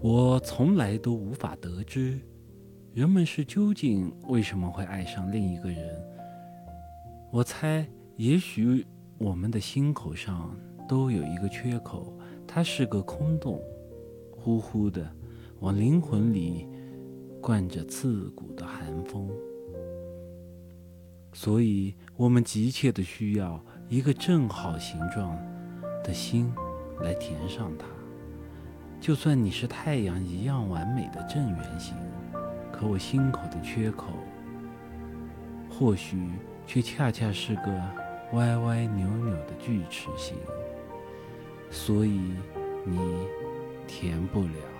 我从来都无法得知，人们是究竟为什么会爱上另一个人。我猜，也许我们的心口上都有一个缺口，它是个空洞，呼呼的往灵魂里灌着刺骨的寒风。所以，我们急切的需要一个正好形状的心来填上它。就算你是太阳一样完美的正圆形，可我心口的缺口，或许却恰恰是个歪歪扭扭的锯齿形，所以你填不了。